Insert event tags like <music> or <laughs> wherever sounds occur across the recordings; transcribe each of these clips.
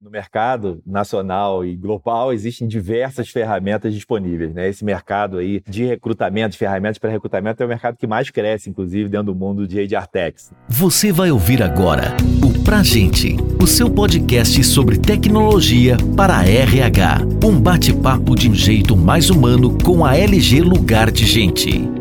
No mercado nacional e global existem diversas ferramentas disponíveis, né? Esse mercado aí de recrutamento, de ferramentas para recrutamento é o mercado que mais cresce, inclusive, dentro do mundo de HR Techs. Você vai ouvir agora o Pra Gente, o seu podcast sobre tecnologia para RH. Um bate-papo de um jeito mais humano com a LG Lugar de Gente.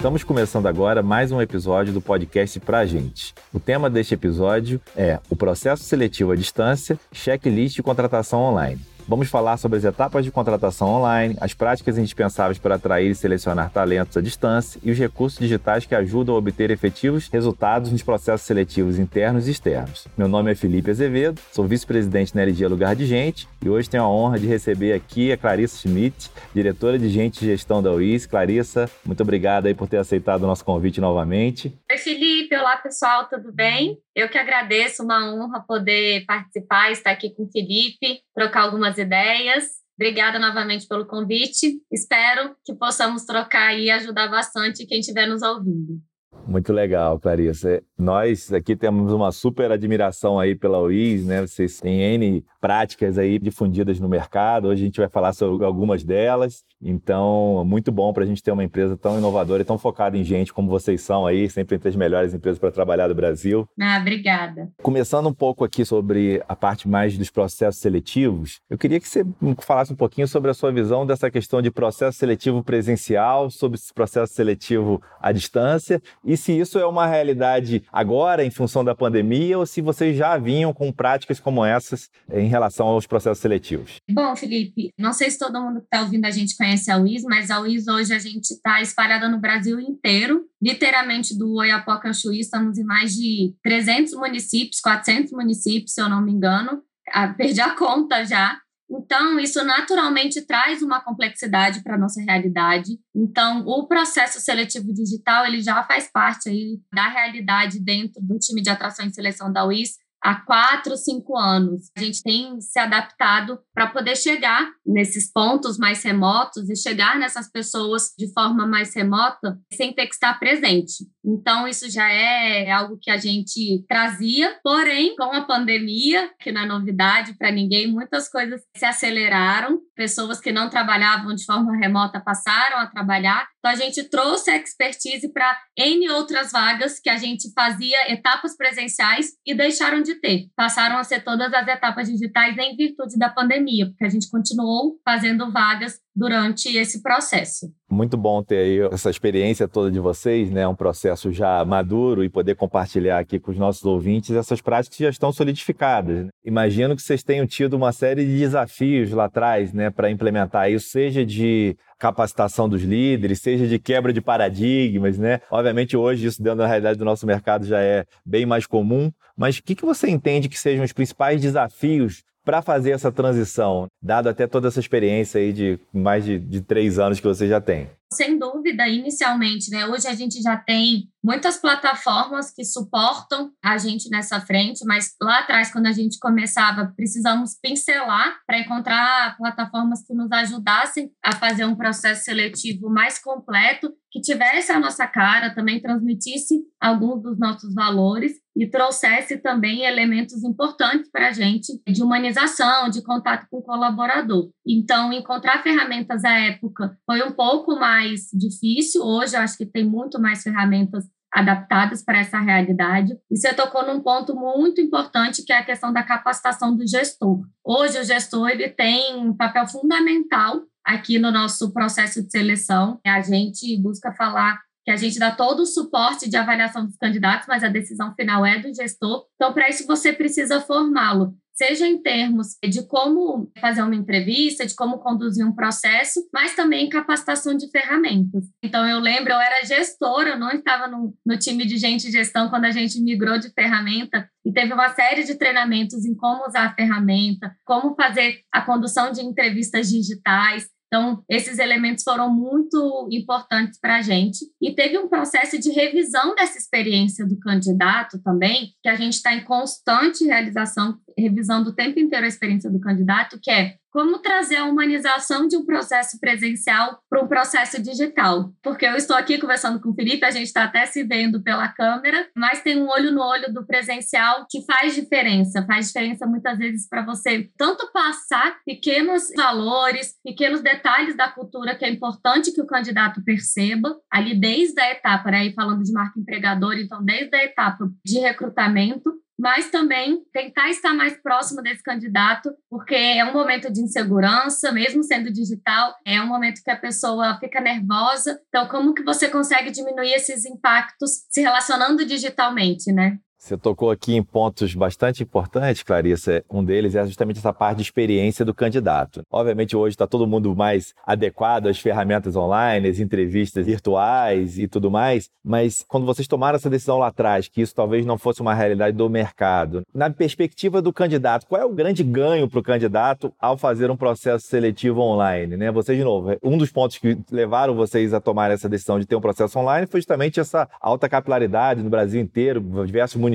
Estamos começando agora mais um episódio do podcast Pra Gente. O tema deste episódio é o processo seletivo à distância, checklist de contratação online. Vamos falar sobre as etapas de contratação online, as práticas indispensáveis para atrair e selecionar talentos à distância e os recursos digitais que ajudam a obter efetivos resultados nos processos seletivos internos e externos. Meu nome é Felipe Azevedo, sou vice-presidente na LG Lugar de Gente e hoje tenho a honra de receber aqui a Clarissa Schmidt, diretora de Gente e Gestão da UIS. Clarissa, muito obrigado aí por ter aceitado o nosso convite novamente. Oi, Felipe. Olá, pessoal, tudo bem? Eu que agradeço, uma honra poder participar, estar aqui com o Felipe, trocar algumas ideias. Obrigada novamente pelo convite. Espero que possamos trocar e ajudar bastante quem estiver nos ouvindo. Muito legal, Clarissa. Nós aqui temos uma super admiração aí pela UIS, né? Vocês têm N práticas aí difundidas no mercado. Hoje a gente vai falar sobre algumas delas. Então, muito bom para a gente ter uma empresa tão inovadora e tão focada em gente como vocês são aí, sempre entre as melhores empresas para trabalhar do Brasil. Ah, obrigada. Começando um pouco aqui sobre a parte mais dos processos seletivos, eu queria que você falasse um pouquinho sobre a sua visão dessa questão de processo seletivo presencial, sobre esse processo seletivo à distância e se isso é uma realidade agora em função da pandemia ou se vocês já vinham com práticas como essas em relação aos processos seletivos. Bom, Felipe, não sei se todo mundo que está ouvindo a gente conhece a UIS, mas a UIS hoje a gente está espalhada no Brasil inteiro, literalmente do Oiapoque ao Chuí, estamos em mais de 300 municípios, 400 municípios, se eu não me engano, ah, perdi a conta já, então, isso naturalmente traz uma complexidade para a nossa realidade. Então, o processo seletivo digital ele já faz parte aí da realidade dentro do time de atração e seleção da UIS há quatro, cinco anos. A gente tem se adaptado para poder chegar nesses pontos mais remotos e chegar nessas pessoas de forma mais remota sem ter que estar presente. Então, isso já é algo que a gente trazia, porém, com a pandemia, que não é novidade para ninguém, muitas coisas se aceleraram. Pessoas que não trabalhavam de forma remota passaram a trabalhar. Então, a gente trouxe a expertise para N outras vagas que a gente fazia etapas presenciais e deixaram de ter. Passaram a ser todas as etapas digitais em virtude da pandemia, porque a gente continuou fazendo vagas durante esse processo. Muito bom ter aí essa experiência toda de vocês, né? Um processo já maduro e poder compartilhar aqui com os nossos ouvintes essas práticas que já estão solidificadas. Né? Imagino que vocês tenham tido uma série de desafios lá atrás, né, para implementar isso, seja de capacitação dos líderes, seja de quebra de paradigmas, né? Obviamente hoje isso dentro da realidade do nosso mercado já é bem mais comum, mas o que, que você entende que sejam os principais desafios para fazer essa transição, dado até toda essa experiência aí de mais de, de três anos que você já tem? Sem dúvida, inicialmente, né? Hoje a gente já tem muitas plataformas que suportam a gente nessa frente, mas lá atrás, quando a gente começava, precisamos pincelar para encontrar plataformas que nos ajudassem a fazer um processo seletivo mais completo, que tivesse a nossa cara, também transmitisse alguns dos nossos valores e trouxesse também elementos importantes para a gente de humanização, de contato com o colaborador. Então, encontrar ferramentas à época foi um pouco mais difícil. Hoje, eu acho que tem muito mais ferramentas adaptadas para essa realidade. E você tocou num ponto muito importante, que é a questão da capacitação do gestor. Hoje, o gestor ele tem um papel fundamental aqui no nosso processo de seleção. A gente busca falar que a gente dá todo o suporte de avaliação dos candidatos, mas a decisão final é do gestor. Então, para isso, você precisa formá-lo seja em termos de como fazer uma entrevista, de como conduzir um processo, mas também capacitação de ferramentas. Então, eu lembro, eu era gestora, eu não estava no, no time de gente de gestão quando a gente migrou de ferramenta e teve uma série de treinamentos em como usar a ferramenta, como fazer a condução de entrevistas digitais. Então, esses elementos foram muito importantes para a gente. E teve um processo de revisão dessa experiência do candidato também, que a gente está em constante realização, revisando o tempo inteiro a experiência do candidato, que é como trazer a humanização de um processo presencial para um processo digital. Porque eu estou aqui conversando com o Felipe, a gente está até se vendo pela câmera, mas tem um olho no olho do presencial que faz diferença, faz diferença muitas vezes para você tanto passar pequenos valores, pequenos detalhes da cultura que é importante que o candidato perceba, ali desde a etapa, né, falando de marca empregadora, então desde a etapa de recrutamento, mas também tentar estar mais próximo desse candidato, porque é um momento de insegurança, mesmo sendo digital, é um momento que a pessoa fica nervosa. Então, como que você consegue diminuir esses impactos se relacionando digitalmente, né? Você tocou aqui em pontos bastante importantes, Clarissa. Um deles é justamente essa parte de experiência do candidato. Obviamente, hoje está todo mundo mais adequado às ferramentas online, às entrevistas virtuais e tudo mais, mas quando vocês tomaram essa decisão lá atrás, que isso talvez não fosse uma realidade do mercado, na perspectiva do candidato, qual é o grande ganho para o candidato ao fazer um processo seletivo online? Né? Vocês, de novo, um dos pontos que levaram vocês a tomar essa decisão de ter um processo online foi justamente essa alta capilaridade no Brasil inteiro, diversos municípios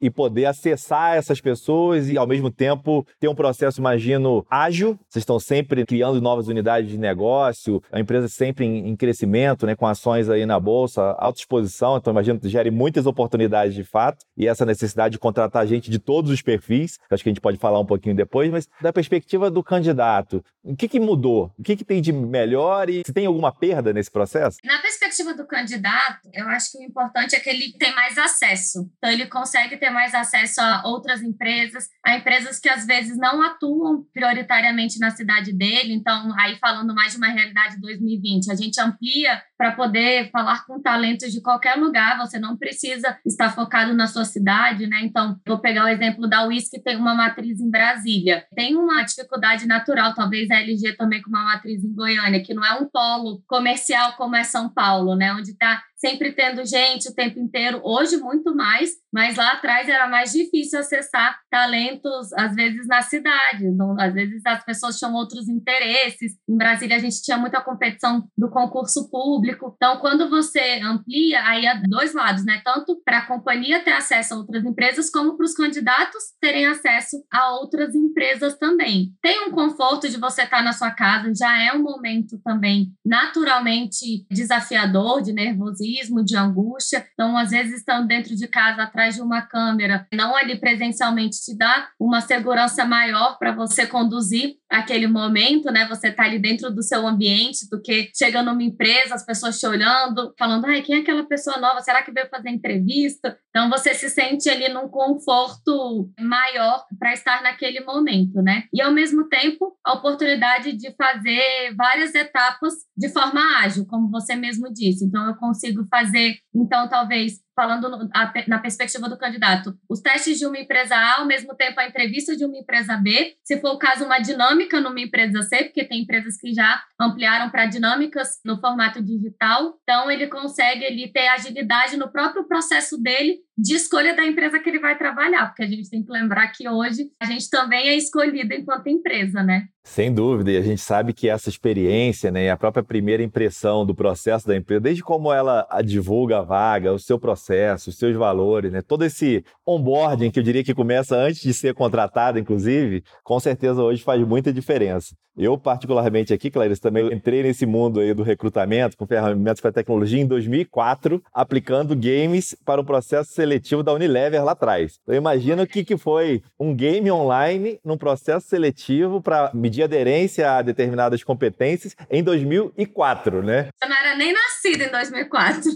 e poder acessar essas pessoas e, ao mesmo tempo, ter um processo, imagino, ágil. Vocês estão sempre criando novas unidades de negócio, a empresa sempre em, crescimento, né, com ações aí na bolsa, alta exposição. Então, imagino que gere muitas oportunidades de fato e essa necessidade de contratar gente de todos os perfis, acho que a gente pode falar um pouquinho depois, mas da perspectiva do candidato, o que, que mudou? O que, que tem de melhor e se tem alguma perda nesse processo? Na perspectiva do candidato, eu acho que o importante é que ele tem mais acesso. Então, ele consegue ter mais acesso a outras empresas, a empresas que às vezes não atuam prioritariamente na cidade dele. Então, aí falando mais de uma realidade 2020, a gente amplia para poder falar com talentos de qualquer lugar. Você não precisa estar focado na sua cidade, né? Então, vou pegar o exemplo da WIS, que tem uma matriz em Brasília. Tem uma dificuldade natural, talvez a LG também com uma matriz em Goiânia, que não é um polo comercial como é São Paulo, né? Onde está sempre tendo gente o tempo inteiro, hoje muito mais, mas lá atrás era mais difícil acessar talentos, às vezes na cidade, então, às vezes as pessoas tinham outros interesses. Em Brasília a gente tinha muita competição do concurso público. Então, quando você amplia, aí há dois lados, né? Tanto para a companhia ter acesso a outras empresas, como para os candidatos terem acesso a outras empresas também. Tem um conforto de você estar na sua casa, já é um momento também naturalmente desafiador, de nervosismo de angústia. Então, às vezes, estando dentro de casa, atrás de uma câmera, não ali presencialmente, te dá uma segurança maior para você conduzir aquele momento, né? Você tá ali dentro do seu ambiente, do que chega numa empresa, as pessoas te olhando, falando, ai, quem é aquela pessoa nova? Será que veio fazer entrevista? Então, você se sente ali num conforto maior para estar naquele momento, né? E, ao mesmo tempo, a oportunidade de fazer várias etapas de forma ágil, como você mesmo disse. Então, eu consigo fazer, então, talvez falando no, a, na perspectiva do candidato, os testes de uma empresa A, ao mesmo tempo a entrevista de uma empresa B, se for o caso, uma dinâmica numa empresa C, porque tem empresas que já ampliaram para dinâmicas no formato digital, então ele consegue ele ter agilidade no próprio processo dele de escolha da empresa que ele vai trabalhar, porque a gente tem que lembrar que hoje a gente também é escolhido enquanto empresa, né? Sem dúvida, e a gente sabe que essa experiência, né, a própria primeira impressão do processo da empresa, desde como ela divulga a vaga, o seu processo, os seus valores, né, todo esse onboarding que eu diria que começa antes de ser contratado, inclusive, com certeza hoje faz muita diferença. Eu, particularmente aqui, Clarice, também entrei nesse mundo aí do recrutamento com ferramentas para tecnologia em 2004, aplicando games para o processo seletivo da Unilever lá atrás. Eu imagino o que, que foi um game online num processo seletivo para medir aderência a determinadas competências em 2004, né? Eu não era nem nascida em 2004.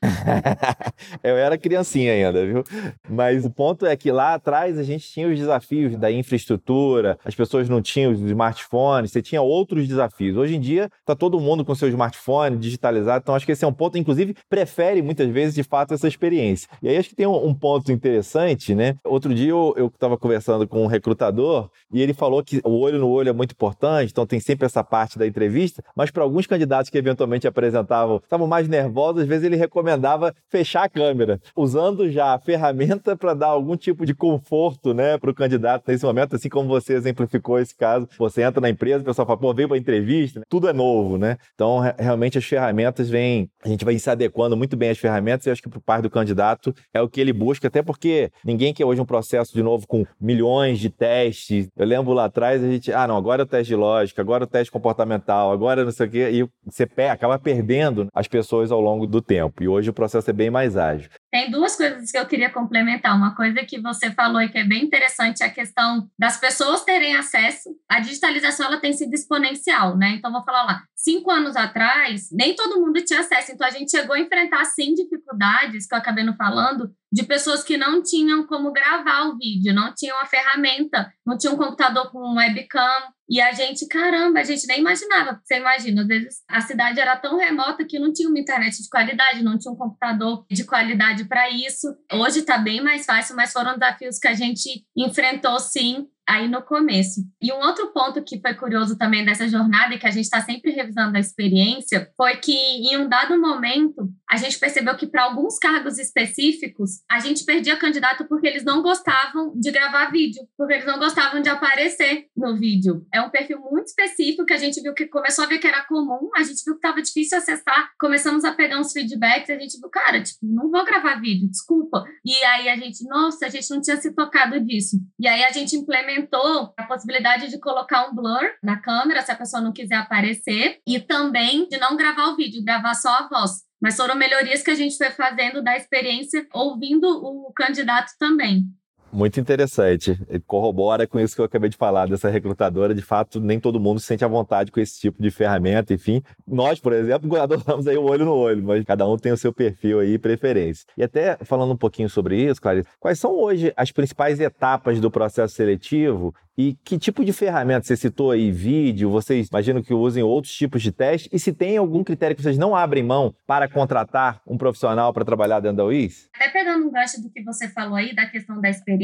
<laughs> eu era criancinha ainda, viu? Mas o ponto é que lá atrás a gente tinha os desafios da infraestrutura, as pessoas não tinham os smartphones, você tinha outros desafios. Hoje em dia está todo mundo com seu smartphone digitalizado, então acho que esse é um ponto, inclusive, prefere muitas vezes de fato essa experiência. E aí acho que tem um, um ponto interessante, né? Outro dia eu estava conversando com um recrutador e ele falou que o olho no olho é muito importante, então tem sempre essa parte da entrevista, mas para alguns candidatos que eventualmente apresentavam, estavam mais nervosos, às vezes ele recomendava fechar a câmera, usando já a ferramenta para dar algum tipo de conforto, né, para o candidato nesse momento, assim como você exemplificou esse caso. Você entra na empresa, o pessoal fala, pô, veio para entrevista, né? tudo é novo, né? Então, realmente as ferramentas vêm, a gente vai se adequando muito bem às ferramentas e acho que para o par do candidato é o que ele busca, até porque ninguém quer hoje um processo de novo com milhões de testes. Eu lembro lá atrás a gente, ah, não, agora é o teste de lógica, agora é o teste comportamental, agora não sei o quê, e você acaba perdendo as pessoas ao longo do tempo. E hoje o processo é bem mais ágil. Tem duas coisas que eu queria complementar. Uma coisa que você falou e que é bem interessante é a questão das pessoas terem acesso. A digitalização ela tem sido exponencial, né? Então, vou falar lá. Cinco anos atrás, nem todo mundo tinha acesso. Então, a gente chegou a enfrentar, sim, dificuldades, que eu acabei não falando, de pessoas que não tinham como gravar o vídeo, não tinham a ferramenta, não tinham um computador com webcam. E a gente, caramba, a gente nem imaginava. Você imagina, às vezes a cidade era tão remota que não tinha uma internet de qualidade, não tinha um computador de qualidade para isso. Hoje está bem mais fácil, mas foram desafios que a gente enfrentou sim aí no começo. E um outro ponto que foi curioso também dessa jornada e que a gente está sempre revisando a experiência foi que em um dado momento a gente percebeu que para alguns cargos específicos a gente perdia candidato porque eles não gostavam de gravar vídeo, porque eles não gostavam de aparecer no vídeo. É um perfil muito específico que a gente viu que começou a ver que era comum, a gente viu que estava difícil acessar, começamos a pegar uns feedbacks, a gente viu, cara, tipo, não vou gravar vídeo, desculpa. E aí a gente, nossa, a gente não tinha se tocado disso. E aí a gente implementou implementou a possibilidade de colocar um blur na câmera, se a pessoa não quiser aparecer, e também de não gravar o vídeo, gravar só a voz. Mas foram melhorias que a gente foi fazendo da experiência, ouvindo o candidato também. Muito interessante. Corrobora com isso que eu acabei de falar, dessa recrutadora. De fato, nem todo mundo se sente à vontade com esse tipo de ferramenta, enfim. Nós, por exemplo, <laughs> adoramos aí o olho no olho, mas cada um tem o seu perfil aí e preferência. E até falando um pouquinho sobre isso, Clarice, quais são hoje as principais etapas do processo seletivo e que tipo de ferramenta? Você citou aí vídeo, vocês imaginam que usem outros tipos de teste? E se tem algum critério que vocês não abrem mão para contratar um profissional para trabalhar dentro da UIS? Até pegando um gancho do que você falou aí, da questão da experiência,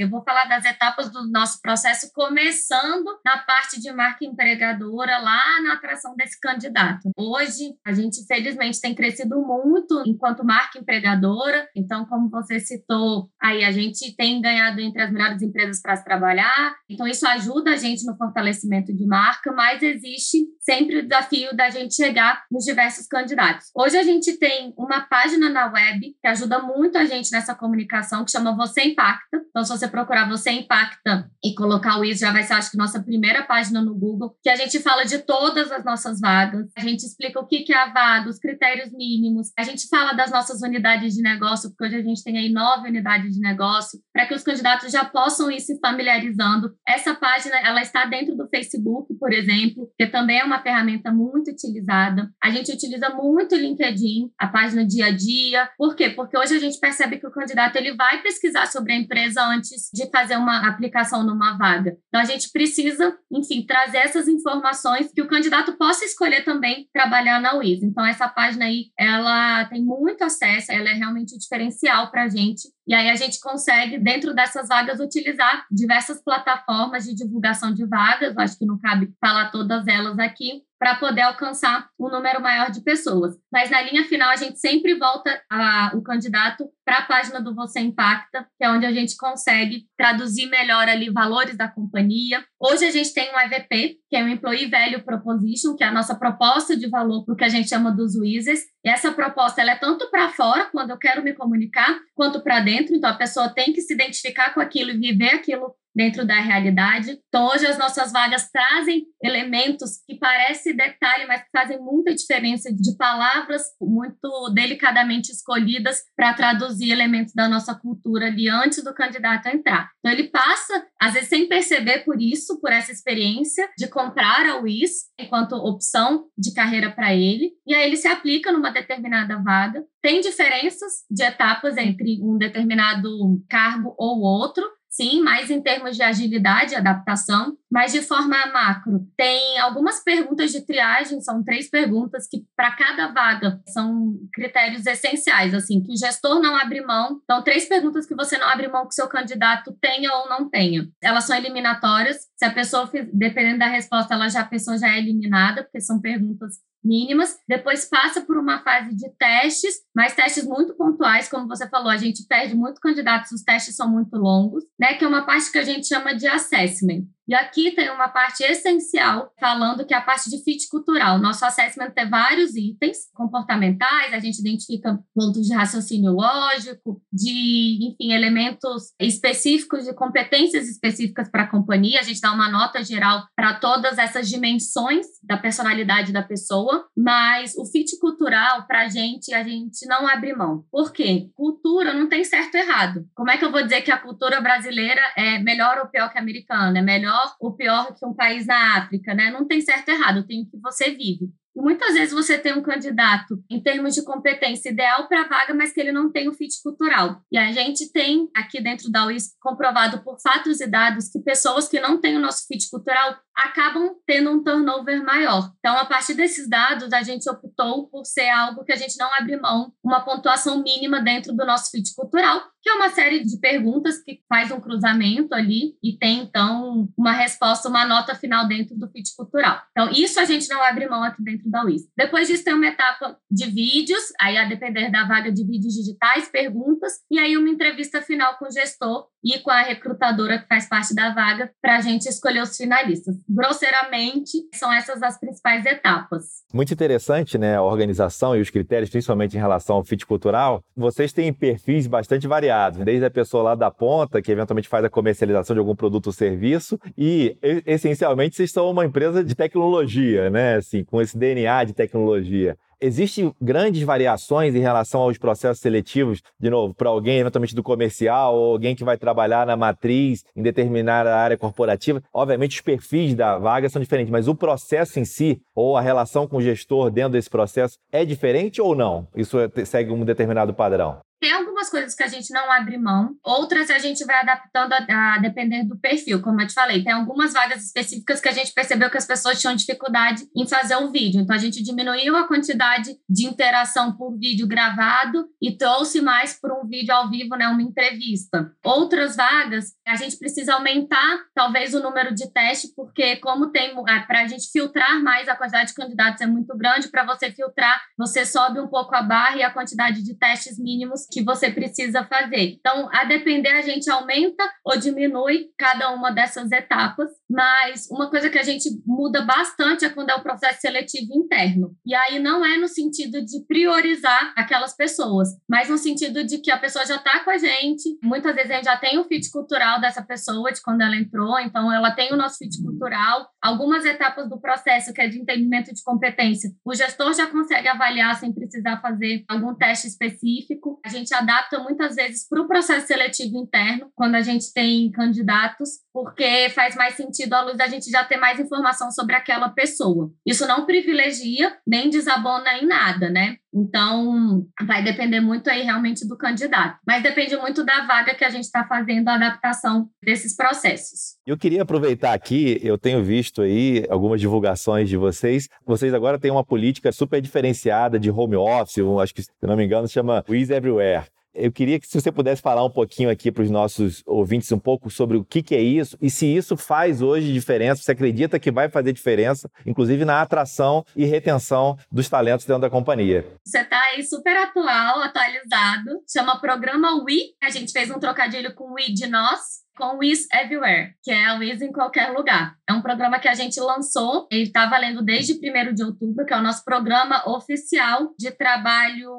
eu vou falar das etapas do nosso processo, começando na parte de marca empregadora, lá na atração desse candidato. Hoje, a gente, felizmente, tem crescido muito enquanto marca empregadora. Então, como você citou, aí a gente tem ganhado entre as melhores empresas para se trabalhar então, isso ajuda a gente no fortalecimento de marca, mas existe sempre o desafio da gente chegar nos diversos candidatos. Hoje a gente tem uma página na web que ajuda muito a gente nessa comunicação, que chama Você Impacta. Então, se você procurar Você Impacta e colocar o isso, já vai ser, acho que, nossa primeira página no Google, que a gente fala de todas as nossas vagas, a gente explica o que é a vaga, os critérios mínimos, a gente fala das nossas unidades de negócio, porque hoje a gente tem aí nove unidades de negócio, para que os candidatos já possam ir se familiarizando essa página, ela está dentro do Facebook, por exemplo, que também é uma ferramenta muito utilizada. A gente utiliza muito o LinkedIn, a página dia a dia. Por quê? Porque hoje a gente percebe que o candidato ele vai pesquisar sobre a empresa antes de fazer uma aplicação numa vaga. Então a gente precisa, enfim, trazer essas informações que o candidato possa escolher também trabalhar na UIS. Então essa página aí, ela tem muito acesso, ela é realmente um diferencial para a gente e aí a gente consegue, dentro dessas vagas, utilizar diversas plataformas de divulgação de vagas, acho que não cabe falar todas elas aqui, para poder alcançar um número maior de pessoas. Mas na linha final, a gente sempre volta a, o candidato para a página do Você Impacta, que é onde a gente consegue traduzir melhor ali valores da companhia. Hoje a gente tem um EVP, que é o Employee Value Proposition, que é a nossa proposta de valor para o que a gente chama dos Wizards. E essa proposta ela é tanto para fora, quando eu quero me comunicar, quanto para dentro. Então a pessoa tem que se identificar com aquilo e viver aquilo dentro da realidade. Então, hoje as nossas vagas trazem elementos que parecem detalhe, mas que fazem muita diferença de palavras muito delicadamente escolhidas para traduzir elementos da nossa cultura ali antes do candidato entrar. Então, ele passa, às vezes, sem perceber por isso, por essa experiência de comprar a WIS enquanto opção de carreira para ele, e aí ele se aplica numa determinada vaga. Tem diferenças de etapas entre um determinado cargo ou outro, sim, mais em termos de agilidade e adaptação, mas de forma macro. Tem algumas perguntas de triagem, são três perguntas que para cada vaga são critérios essenciais, assim, que o gestor não abre mão. Então, três perguntas que você não abre mão que seu candidato tenha ou não tenha. Elas são eliminatórias. Se a pessoa, dependendo da resposta, ela já a pessoa já é eliminada, porque são perguntas mínimas, depois passa por uma fase de testes, mas testes muito pontuais, como você falou, a gente perde muito candidatos, os testes são muito longos, né? Que é uma parte que a gente chama de assessment. E aqui tem uma parte essencial falando que é a parte de fit cultural. Nosso assessment tem vários itens comportamentais, a gente identifica pontos de raciocínio lógico, de, enfim, elementos específicos de competências específicas para a companhia. A gente dá uma nota geral para todas essas dimensões da personalidade da pessoa, mas o fit cultural, para a gente, a gente não abre mão. Por quê? Cultura não tem certo e errado. Como é que eu vou dizer que a cultura brasileira é melhor ou pior que a americana? É melhor melhor ou pior que um país na África, né? Não tem certo e errado, tem o que você vive. E muitas vezes você tem um candidato em termos de competência ideal para a vaga, mas que ele não tem o fit cultural. E a gente tem aqui dentro da UIS comprovado por fatos e dados que pessoas que não têm o nosso fit cultural acabam tendo um turnover maior. Então, a partir desses dados, a gente optou por ser algo que a gente não abre mão, uma pontuação mínima dentro do nosso fit cultural, que é uma série de perguntas que faz um cruzamento ali e tem, então, uma resposta, uma nota final dentro do fit cultural. Então, isso a gente não abre mão aqui dentro da UIS. Depois disso, tem uma etapa de vídeos, aí a depender da vaga de vídeos digitais, perguntas, e aí uma entrevista final com o gestor e com a recrutadora que faz parte da vaga para a gente escolher os finalistas. Grosseiramente, são essas as principais etapas. Muito interessante, né? A organização e os critérios, principalmente em relação ao fit cultural. Vocês têm perfis bastante variados, desde a pessoa lá da ponta, que eventualmente faz a comercialização de algum produto ou serviço, e essencialmente vocês são uma empresa de tecnologia, né? Assim, com esse DNA de tecnologia. Existem grandes variações em relação aos processos seletivos, de novo, para alguém eventualmente do comercial ou alguém que vai trabalhar na matriz em determinada área corporativa. Obviamente, os perfis da vaga são diferentes, mas o processo em si, ou a relação com o gestor dentro desse processo, é diferente ou não? Isso segue um determinado padrão? Tem algumas coisas que a gente não abre mão, outras a gente vai adaptando a, a, depender do perfil, como eu te falei. Tem algumas vagas específicas que a gente percebeu que as pessoas tinham dificuldade em fazer o vídeo. Então a gente diminuiu a quantidade de interação por vídeo gravado e trouxe mais por um vídeo ao vivo, né, uma entrevista. Outras vagas, a gente precisa aumentar talvez o número de testes, porque como tem é, para a gente filtrar mais a quantidade de candidatos é muito grande, para você filtrar, você sobe um pouco a barra e a quantidade de testes mínimos que você precisa fazer. Então, a depender, a gente aumenta ou diminui cada uma dessas etapas, mas uma coisa que a gente muda bastante é quando é o processo seletivo interno. E aí não é no sentido de priorizar aquelas pessoas, mas no sentido de que a pessoa já está com a gente, muitas vezes a gente já tem o fit cultural dessa pessoa, de quando ela entrou, então ela tem o nosso fit cultural, algumas etapas do processo, que é de entendimento de competência, o gestor já consegue avaliar sem precisar fazer algum teste específico. A gente adapta muitas vezes para o processo seletivo interno, quando a gente tem candidatos, porque faz mais sentido à luz da gente já ter mais informação sobre aquela pessoa. Isso não privilegia nem desabona em nada, né? Então, vai depender muito aí realmente do candidato. Mas depende muito da vaga que a gente está fazendo a adaptação desses processos. Eu queria aproveitar aqui, eu tenho visto aí algumas divulgações de vocês. Vocês agora têm uma política super diferenciada de home office, acho que, se não me engano, chama Wiz Everywhere. Eu queria que se você pudesse falar um pouquinho aqui para os nossos ouvintes um pouco sobre o que, que, é isso e se isso faz hoje diferença, você acredita que vai fazer diferença, inclusive na atração e retenção dos talentos dentro da companhia. Você está aí super atual, atualizado, chama Programa We. A gente fez um trocadilho com We de nós, com Wiz Everywhere, que é a Wiz em qualquer lugar. É um programa que a gente lançou, ele está valendo desde 1 de outubro, que é o nosso programa oficial de trabalho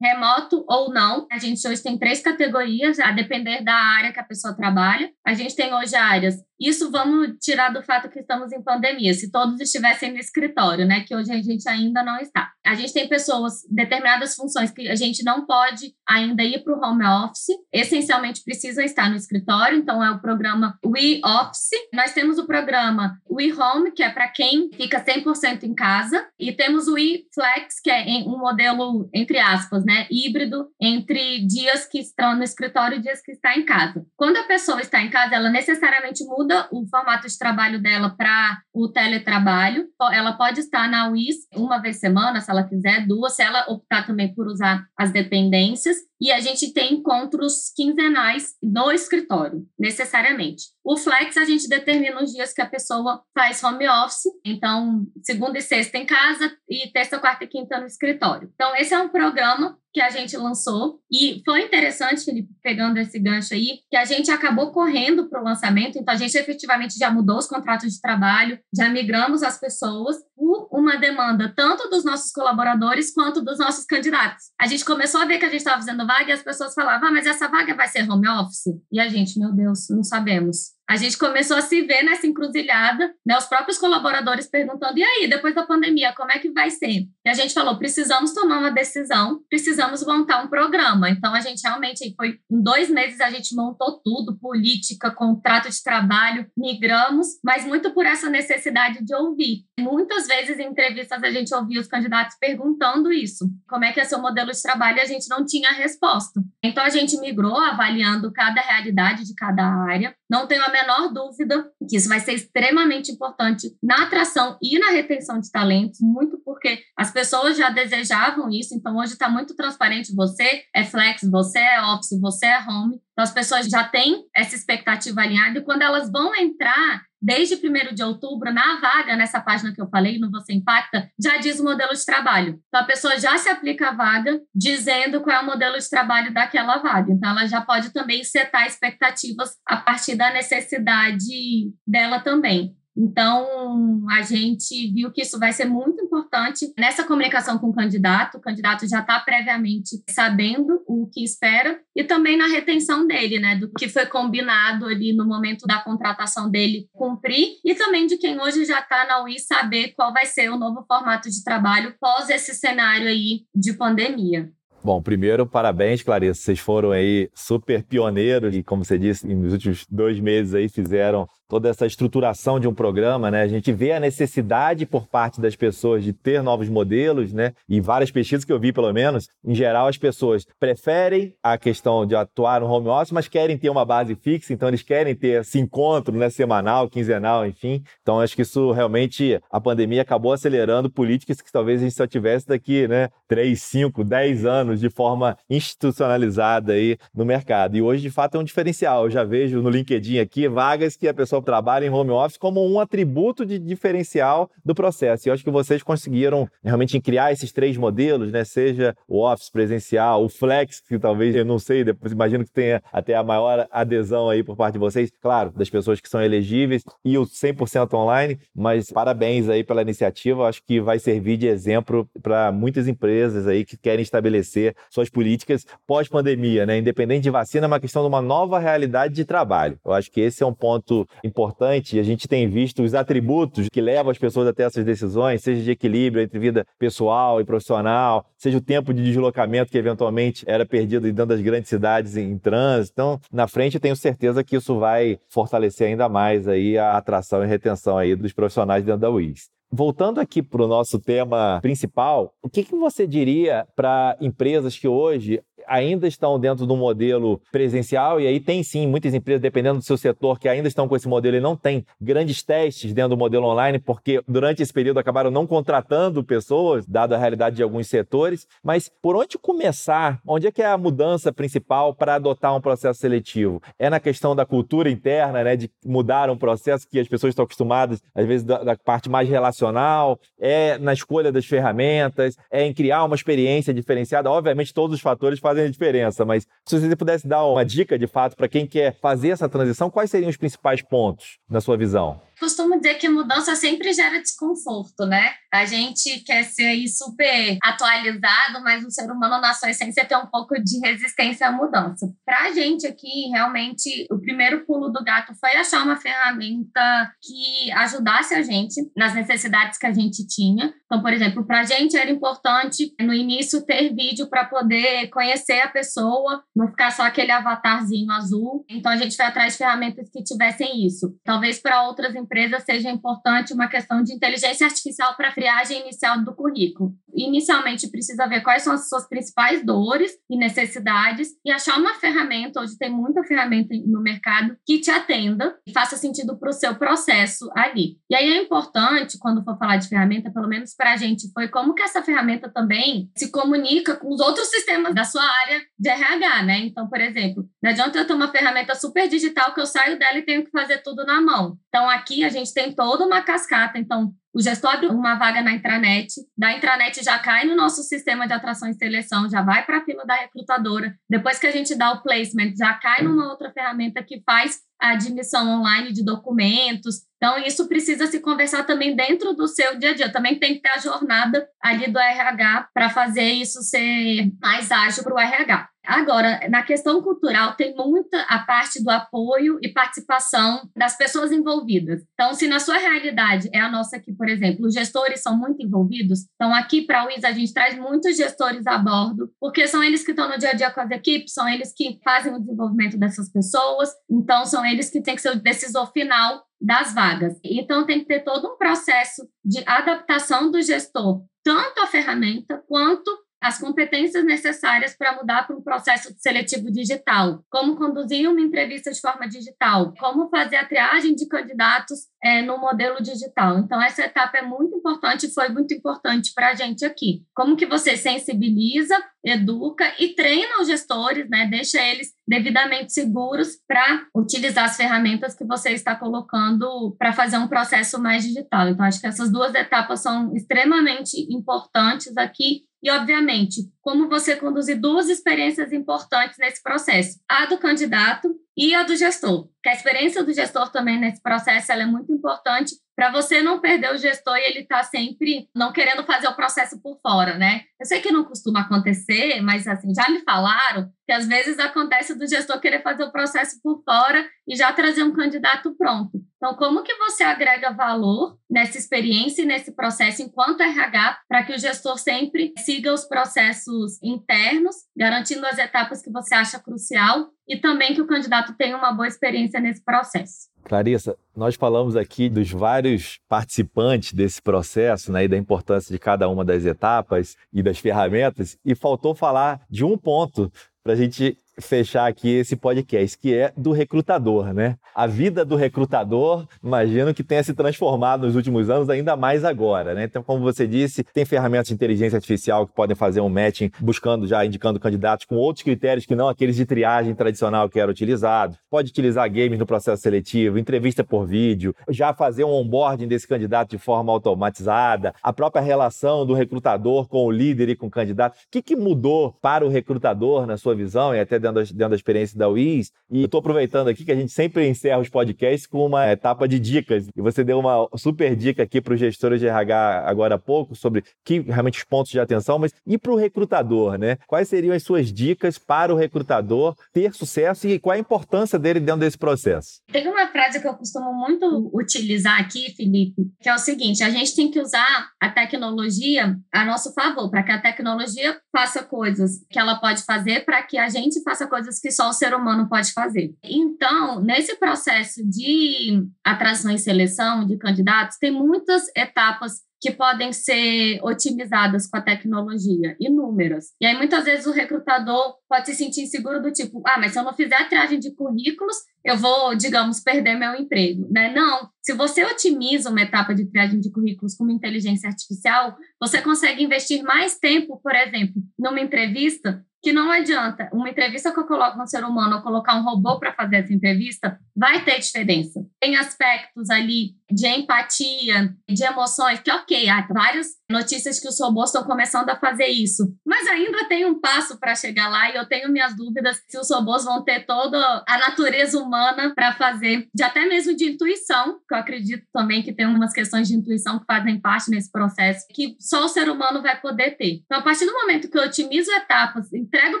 remoto ou não. A gente hoje tem três categorias, a depender da área que a pessoa trabalha. A gente tem hoje áreas isso vamos tirar do fato que estamos em pandemia, se todos estivessem no escritório, né? Que hoje a gente ainda não está. A gente tem pessoas, determinadas funções que a gente não pode ainda ir para o home office, essencialmente precisam estar no escritório, então é o programa We Office. Nós temos o programa We Home, que é para quem fica 100% em casa, e temos o We Flex, que é um modelo, entre aspas, né? Híbrido entre dias que estão no escritório e dias que está em casa. Quando a pessoa está em casa, ela necessariamente muda muda o formato de trabalho dela para o teletrabalho. Ela pode estar na UIS uma vez semana, se ela quiser, duas, se ela optar também por usar as dependências. E a gente tem encontros quinzenais no escritório, necessariamente. O flex a gente determina os dias que a pessoa faz home office, então segunda e sexta em casa e terça, quarta e quinta no escritório. Então esse é um programa que a gente lançou. E foi interessante, Felipe, pegando esse gancho aí, que a gente acabou correndo para o lançamento, então a gente efetivamente já mudou os contratos de trabalho, já migramos as pessoas por uma demanda tanto dos nossos colaboradores quanto dos nossos candidatos. A gente começou a ver que a gente estava fazendo vaga e as pessoas falavam, ah, mas essa vaga vai ser home office? E a gente, meu Deus, não sabemos a gente começou a se ver nessa encruzilhada, né? Os próprios colaboradores perguntando: e aí, depois da pandemia, como é que vai ser? E a gente falou: precisamos tomar uma decisão, precisamos montar um programa. Então, a gente realmente foi em dois meses a gente montou tudo: política, contrato de trabalho, migramos, mas muito por essa necessidade de ouvir. Muitas vezes em entrevistas a gente ouvia os candidatos perguntando isso: como é que é seu modelo de trabalho? E a gente não tinha resposta. Então, a gente migrou avaliando cada realidade de cada área. Não tenho a menor dúvida que isso vai ser extremamente importante na atração e na retenção de talentos, muito porque as pessoas já desejavam isso, então hoje está muito transparente. Você é flex, você é office, você é home. Então as pessoas já têm essa expectativa alinhada e quando elas vão entrar desde 1 de outubro, na vaga, nessa página que eu falei, no Você Impacta, já diz o modelo de trabalho. Então, a pessoa já se aplica a vaga, dizendo qual é o modelo de trabalho daquela vaga. Então, ela já pode também setar expectativas a partir da necessidade dela também. Então, a gente viu que isso vai ser muito importante nessa comunicação com o candidato. O candidato já está previamente sabendo o que espera e também na retenção dele, né? Do que foi combinado ali no momento da contratação dele cumprir e também de quem hoje já está na UI saber qual vai ser o novo formato de trabalho pós esse cenário aí de pandemia. Bom, primeiro, parabéns, Clarissa. Vocês foram aí super pioneiros e, como você disse, nos últimos dois meses aí fizeram toda essa estruturação de um programa, né? A gente vê a necessidade por parte das pessoas de ter novos modelos, né? E várias pesquisas que eu vi, pelo menos, em geral, as pessoas preferem a questão de atuar no home office, mas querem ter uma base fixa, então eles querem ter esse encontro, né? Semanal, quinzenal, enfim. Então, acho que isso realmente, a pandemia acabou acelerando políticas que talvez a gente só tivesse daqui, né? Três, cinco, dez anos de forma institucionalizada aí no mercado. E hoje, de fato, é um diferencial. Eu já vejo no LinkedIn aqui vagas que a pessoa trabalha em home office como um atributo de diferencial do processo. E eu acho que vocês conseguiram realmente criar esses três modelos, né? Seja o office presencial, o flex, que talvez, eu não sei, depois imagino que tenha até a maior adesão aí por parte de vocês, claro, das pessoas que são elegíveis, e o 100% online, mas parabéns aí pela iniciativa, acho que vai servir de exemplo para muitas empresas aí que querem estabelecer suas políticas pós-pandemia, né? Independente de vacina, é uma questão de uma nova realidade de trabalho. Eu acho que esse é um ponto importante. A gente tem visto os atributos que levam as pessoas até essas decisões, seja de equilíbrio entre vida pessoal e profissional, seja o tempo de deslocamento que eventualmente era perdido dentro das grandes cidades em trânsito. Então, na frente, tenho certeza que isso vai fortalecer ainda mais aí a atração e retenção aí dos profissionais dentro da UIS. Voltando aqui para o nosso tema principal, o que, que você diria para empresas que hoje ainda estão dentro do modelo presencial, e aí tem sim muitas empresas, dependendo do seu setor, que ainda estão com esse modelo e não tem grandes testes dentro do modelo online, porque durante esse período acabaram não contratando pessoas, dado a realidade de alguns setores. Mas por onde começar? Onde é que é a mudança principal para adotar um processo seletivo? É na questão da cultura interna, né, de mudar um processo que as pessoas estão acostumadas, às vezes, da, da parte mais relacional, é na escolha das ferramentas, é em criar uma experiência diferenciada. Obviamente, todos os fatores fazem fazem a diferença, mas se você pudesse dar uma dica de fato para quem quer fazer essa transição, quais seriam os principais pontos na sua visão? Costumo dizer que mudança sempre gera desconforto, né? A gente quer ser aí super atualizado, mas o ser humano, na sua essência, tem um pouco de resistência à mudança. Para a gente aqui, realmente, o primeiro pulo do gato foi achar uma ferramenta que ajudasse a gente nas necessidades que a gente tinha. Então, por exemplo, para a gente era importante no início ter vídeo para poder conhecer a pessoa, não ficar só aquele avatarzinho azul. Então, a gente foi atrás de ferramentas que tivessem isso. Talvez para outras empresa seja importante uma questão de inteligência artificial para a triagem inicial do currículo. Inicialmente, precisa ver quais são as suas principais dores e necessidades e achar uma ferramenta, hoje tem muita ferramenta no mercado, que te atenda e faça sentido para o seu processo ali. E aí é importante, quando for falar de ferramenta, pelo menos para a gente, foi como que essa ferramenta também se comunica com os outros sistemas da sua área de RH, né? Então, por exemplo, não adianta eu ter uma ferramenta super digital que eu saio dela e tenho que fazer tudo na mão. Então, aqui a gente tem toda uma cascata. Então, o gestor abre uma vaga na intranet, da intranet já cai no nosso sistema de atração e seleção, já vai para a fila da recrutadora. Depois que a gente dá o placement, já cai numa outra ferramenta que faz a admissão online de documentos. Então, isso precisa se conversar também dentro do seu dia a dia. Também tem que ter a jornada ali do RH para fazer isso ser mais ágil para o RH. Agora, na questão cultural, tem muita a parte do apoio e participação das pessoas envolvidas. Então, se na sua realidade é a nossa aqui, por exemplo, os gestores são muito envolvidos, então aqui para a UIS a gente traz muitos gestores a bordo, porque são eles que estão no dia a dia com as equipes, são eles que fazem o desenvolvimento dessas pessoas, então são eles que têm que ser o decisor final das vagas. Então, tem que ter todo um processo de adaptação do gestor, tanto a ferramenta quanto as competências necessárias para mudar para um processo seletivo digital, como conduzir uma entrevista de forma digital, como fazer a triagem de candidatos é, no modelo digital. Então, essa etapa é muito importante e foi muito importante para a gente aqui. Como que você sensibiliza, educa e treina os gestores, né? deixa eles devidamente seguros para utilizar as ferramentas que você está colocando para fazer um processo mais digital. Então, acho que essas duas etapas são extremamente importantes aqui e, obviamente, como você conduzir duas experiências importantes nesse processo: a do candidato e a do gestor. Que a experiência do gestor também nesse processo é muito importante para você não perder o gestor e ele estar tá sempre não querendo fazer o processo por fora, né? Eu sei que não costuma acontecer, mas assim, já me falaram que às vezes acontece do gestor querer fazer o processo por fora e já trazer um candidato pronto. Então, como que você agrega valor nessa experiência e nesse processo enquanto RH para que o gestor sempre siga os processos internos, garantindo as etapas que você acha crucial e também que o candidato tenha uma boa experiência nesse processo? Clarissa, nós falamos aqui dos vários participantes desse processo né, e da importância de cada uma das etapas e das ferramentas, e faltou falar de um ponto para a gente fechar aqui esse podcast, que é do recrutador, né? A vida do recrutador, imagino que tenha se transformado nos últimos anos, ainda mais agora, né? Então, como você disse, tem ferramentas de inteligência artificial que podem fazer um matching buscando já, indicando candidatos com outros critérios que não aqueles de triagem tradicional que era utilizado. Pode utilizar games no processo seletivo, entrevista por vídeo, já fazer um onboarding desse candidato de forma automatizada, a própria relação do recrutador com o líder e com o candidato. O que, que mudou para o recrutador, na sua visão, e até dentro da, dentro da experiência da WIS. E estou aproveitando aqui que a gente sempre encerra os podcasts com uma etapa de dicas. E você deu uma super dica aqui para os gestores de RH agora há pouco sobre que realmente os pontos de atenção, mas e para o recrutador, né? Quais seriam as suas dicas para o recrutador ter sucesso e qual a importância dele dentro desse processo? Tem uma frase que eu costumo muito utilizar aqui, Felipe, que é o seguinte: a gente tem que usar a tecnologia a nosso favor, para que a tecnologia faça coisas que ela pode fazer para que a gente faça faça coisas que só o ser humano pode fazer. Então, nesse processo de atração e seleção de candidatos, tem muitas etapas que podem ser otimizadas com a tecnologia, inúmeras. E aí, muitas vezes, o recrutador pode se sentir inseguro do tipo, ah, mas se eu não fizer a triagem de currículos, eu vou, digamos, perder meu emprego, né? Não, se você otimiza uma etapa de triagem de currículos com inteligência artificial, você consegue investir mais tempo, por exemplo, numa entrevista que não adianta uma entrevista que eu coloco um ser humano ou colocar um robô para fazer essa entrevista, vai ter diferença. Tem aspectos ali de empatia, de emoções, que ok, há várias notícias que os robôs estão começando a fazer isso, mas ainda tem um passo para chegar lá e eu tenho minhas dúvidas se os robôs vão ter toda a natureza humana para fazer, de até mesmo de intuição, que eu acredito também que tem umas questões de intuição que fazem parte nesse processo, que só o ser humano vai poder ter. Então, a partir do momento que eu otimizo etapas, entrego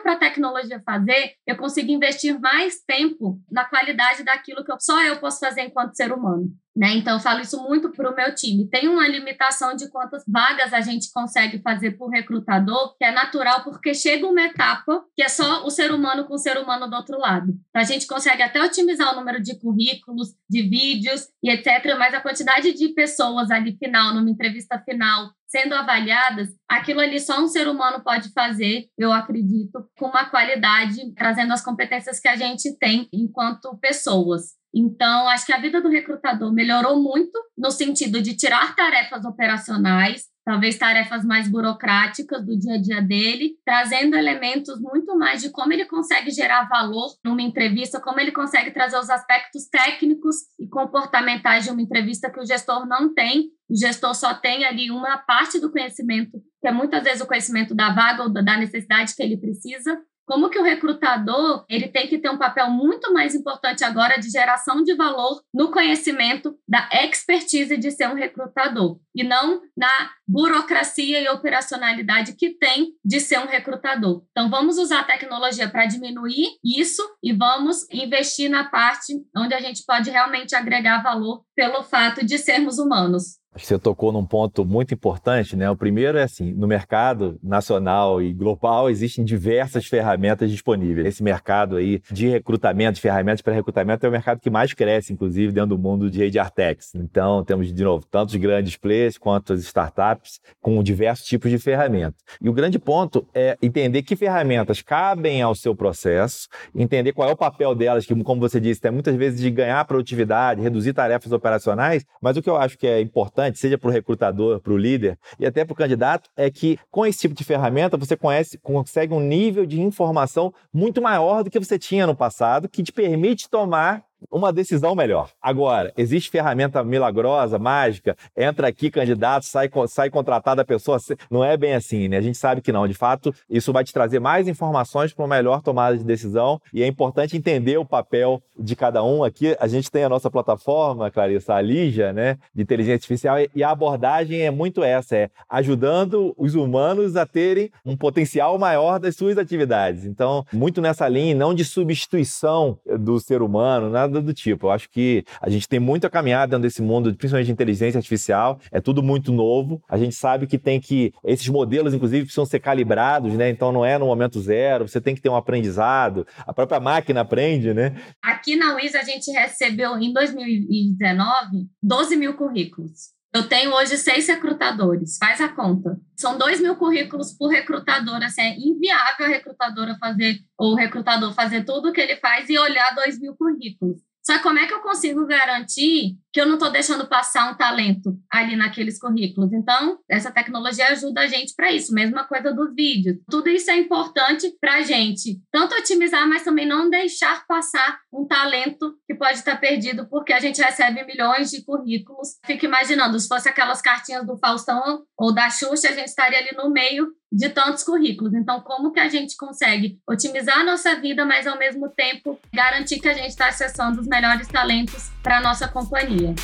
para a tecnologia fazer, eu consigo investir mais tempo na qualidade daquilo que eu, só eu posso fazer enquanto ser humano. Né? Então, eu falo isso muito para o meu time. Tem uma limitação de quantas vagas a gente consegue fazer por recrutador, que é natural, porque chega uma etapa que é só o ser humano com o ser humano do outro lado. Então, a gente consegue até otimizar o número de currículos, de vídeos e etc., mas a quantidade de pessoas ali final, numa entrevista final, sendo avaliadas, aquilo ali só um ser humano pode fazer, eu acredito, com uma qualidade, trazendo as competências que a gente tem enquanto pessoas. Então, acho que a vida do recrutador melhorou muito no sentido de tirar tarefas operacionais, talvez tarefas mais burocráticas do dia a dia dele, trazendo elementos muito mais de como ele consegue gerar valor numa entrevista, como ele consegue trazer os aspectos técnicos e comportamentais de uma entrevista que o gestor não tem. O gestor só tem ali uma parte do conhecimento, que é muitas vezes o conhecimento da vaga ou da necessidade que ele precisa, como que o recrutador ele tem que ter um papel muito mais importante agora de geração de valor no conhecimento da expertise de ser um recrutador e não na burocracia e operacionalidade que tem de ser um recrutador. Então vamos usar a tecnologia para diminuir isso e vamos investir na parte onde a gente pode realmente agregar valor pelo fato de sermos humanos. Acho que você tocou num ponto muito importante, né? O primeiro é assim, no mercado nacional e global existem diversas ferramentas disponíveis. Esse mercado aí de recrutamento, de ferramentas para recrutamento é o mercado que mais cresce, inclusive, dentro do mundo de HR Techs. Então, temos, de novo, tantos grandes players quanto as startups com diversos tipos de ferramentas. E o grande ponto é entender que ferramentas cabem ao seu processo, entender qual é o papel delas, que, como você disse, tem muitas vezes de ganhar produtividade, reduzir tarefas operacionais, mas o que eu acho que é importante importante, seja para o recrutador, para o líder e até para o candidato, é que com esse tipo de ferramenta você conhece, consegue um nível de informação muito maior do que você tinha no passado, que te permite tomar uma decisão melhor. Agora, existe ferramenta milagrosa, mágica, entra aqui candidato, sai, sai contratada a pessoa. Não é bem assim, né? A gente sabe que não. De fato, isso vai te trazer mais informações para uma melhor tomada de decisão e é importante entender o papel de cada um. Aqui a gente tem a nossa plataforma, Clarissa, a Lígia, né, de inteligência artificial e a abordagem é muito essa, é ajudando os humanos a terem um potencial maior das suas atividades. Então, muito nessa linha, não de substituição do ser humano, nada nada do tipo. Eu acho que a gente tem muito a caminhar dentro desse mundo, principalmente de inteligência artificial. É tudo muito novo. A gente sabe que tem que. Esses modelos, inclusive, precisam ser calibrados, né? Então não é no momento zero, você tem que ter um aprendizado. A própria máquina aprende, né? Aqui na UIS a gente recebeu em 2019 12 mil currículos. Eu tenho hoje seis recrutadores, faz a conta. São dois mil currículos por recrutador, assim, é inviável a recrutadora fazer, ou o recrutador fazer tudo o que ele faz e olhar dois mil currículos. Só como é que eu consigo garantir que eu não estou deixando passar um talento ali naqueles currículos? Então, essa tecnologia ajuda a gente para isso. Mesma coisa dos vídeos. Tudo isso é importante para a gente tanto otimizar, mas também não deixar passar um talento que pode estar perdido porque a gente recebe milhões de currículos. Fico imaginando, se fosse aquelas cartinhas do Faustão ou da Xuxa, a gente estaria ali no meio de tantos currículos. Então, como que a gente consegue otimizar a nossa vida, mas ao mesmo tempo garantir que a gente está acessando os melhores talentos para a nossa companhia?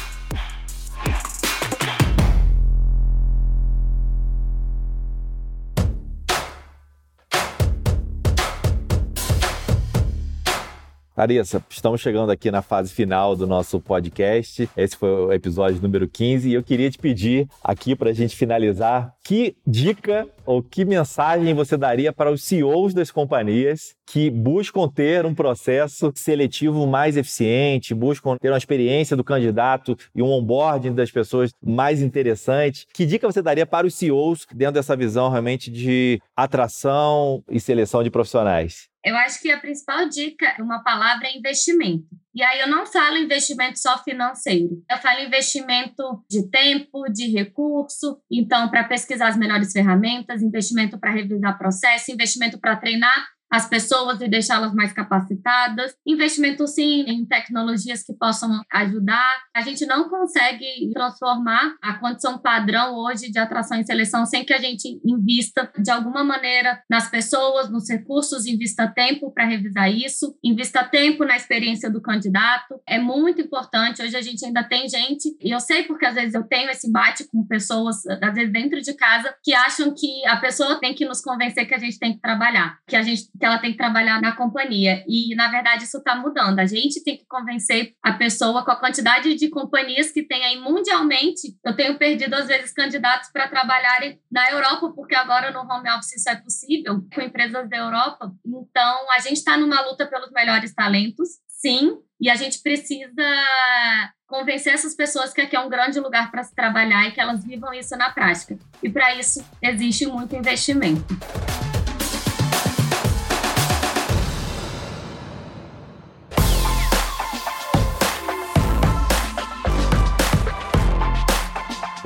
Larissa, estamos chegando aqui na fase final do nosso podcast. Esse foi o episódio número 15 e eu queria te pedir aqui para a gente finalizar que dica ou que mensagem você daria para os CEOs das companhias que buscam ter um processo seletivo mais eficiente, buscam ter uma experiência do candidato e um onboarding das pessoas mais interessante. Que dica você daria para os CEOs dentro dessa visão realmente de atração e seleção de profissionais? Eu acho que a principal dica, uma palavra é investimento. E aí eu não falo investimento só financeiro, eu falo investimento de tempo, de recurso, então para pesquisar as melhores ferramentas, investimento para revisar processo, investimento para treinar as pessoas e deixá-las mais capacitadas. Investimento, sim, em tecnologias que possam ajudar. A gente não consegue transformar a condição padrão hoje de atração e seleção sem que a gente invista de alguma maneira nas pessoas, nos recursos, invista tempo para revisar isso, invista tempo na experiência do candidato. É muito importante. Hoje a gente ainda tem gente, e eu sei porque às vezes eu tenho esse embate com pessoas, às vezes dentro de casa, que acham que a pessoa tem que nos convencer que a gente tem que trabalhar, que a gente que ela tem que trabalhar na companhia. E, na verdade, isso está mudando. A gente tem que convencer a pessoa com a quantidade de companhias que tem aí mundialmente. Eu tenho perdido, às vezes, candidatos para trabalharem na Europa, porque agora no home office isso é possível, com empresas da Europa. Então, a gente está numa luta pelos melhores talentos, sim, e a gente precisa convencer essas pessoas que aqui é um grande lugar para se trabalhar e que elas vivam isso na prática. E para isso existe muito investimento.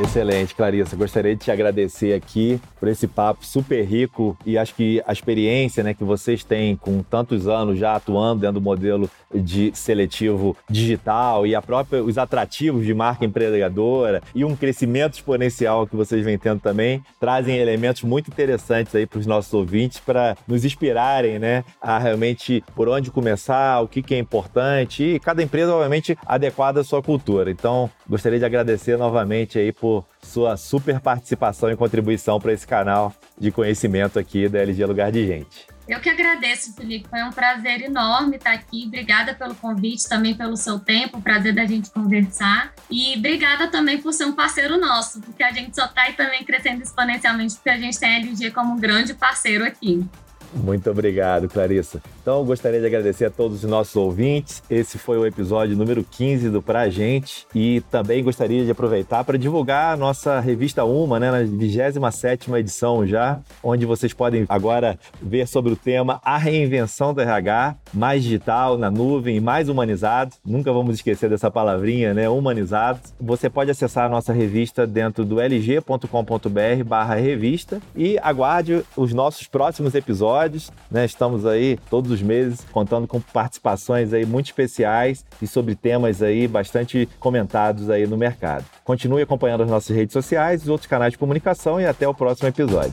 Excelente, Clarissa. Gostaria de te agradecer aqui por esse papo super rico e acho que a experiência né, que vocês têm com tantos anos já atuando dentro do modelo de seletivo digital e a própria, os atrativos de marca empreendedora e um crescimento exponencial que vocês vêm tendo também trazem elementos muito interessantes aí para os nossos ouvintes para nos inspirarem né, a realmente por onde começar, o que, que é importante e cada empresa, obviamente, adequada à sua cultura. Então, gostaria de agradecer novamente aí por sua super participação e contribuição para esse canal de conhecimento aqui da LG Lugar de Gente. Eu que agradeço, Felipe. Foi um prazer enorme estar aqui. Obrigada pelo convite, também pelo seu tempo. Prazer da gente conversar. E obrigada também por ser um parceiro nosso, porque a gente só está aí também crescendo exponencialmente, porque a gente tem a LG como um grande parceiro aqui. Muito obrigado, Clarissa. Então, gostaria de agradecer a todos os nossos ouvintes. Esse foi o episódio número 15 do Pra Gente. E também gostaria de aproveitar para divulgar a nossa revista Uma, né, na 27 edição já, onde vocês podem agora ver sobre o tema A Reinvenção do RH, mais digital, na nuvem, mais humanizado. Nunca vamos esquecer dessa palavrinha, né? Humanizado. Você pode acessar a nossa revista dentro do lg.com.br barra revista e aguarde os nossos próximos episódios. Né? Estamos aí todos os meses, contando com participações aí muito especiais e sobre temas aí bastante comentados aí no mercado. Continue acompanhando as nossas redes sociais, os outros canais de comunicação e até o próximo episódio.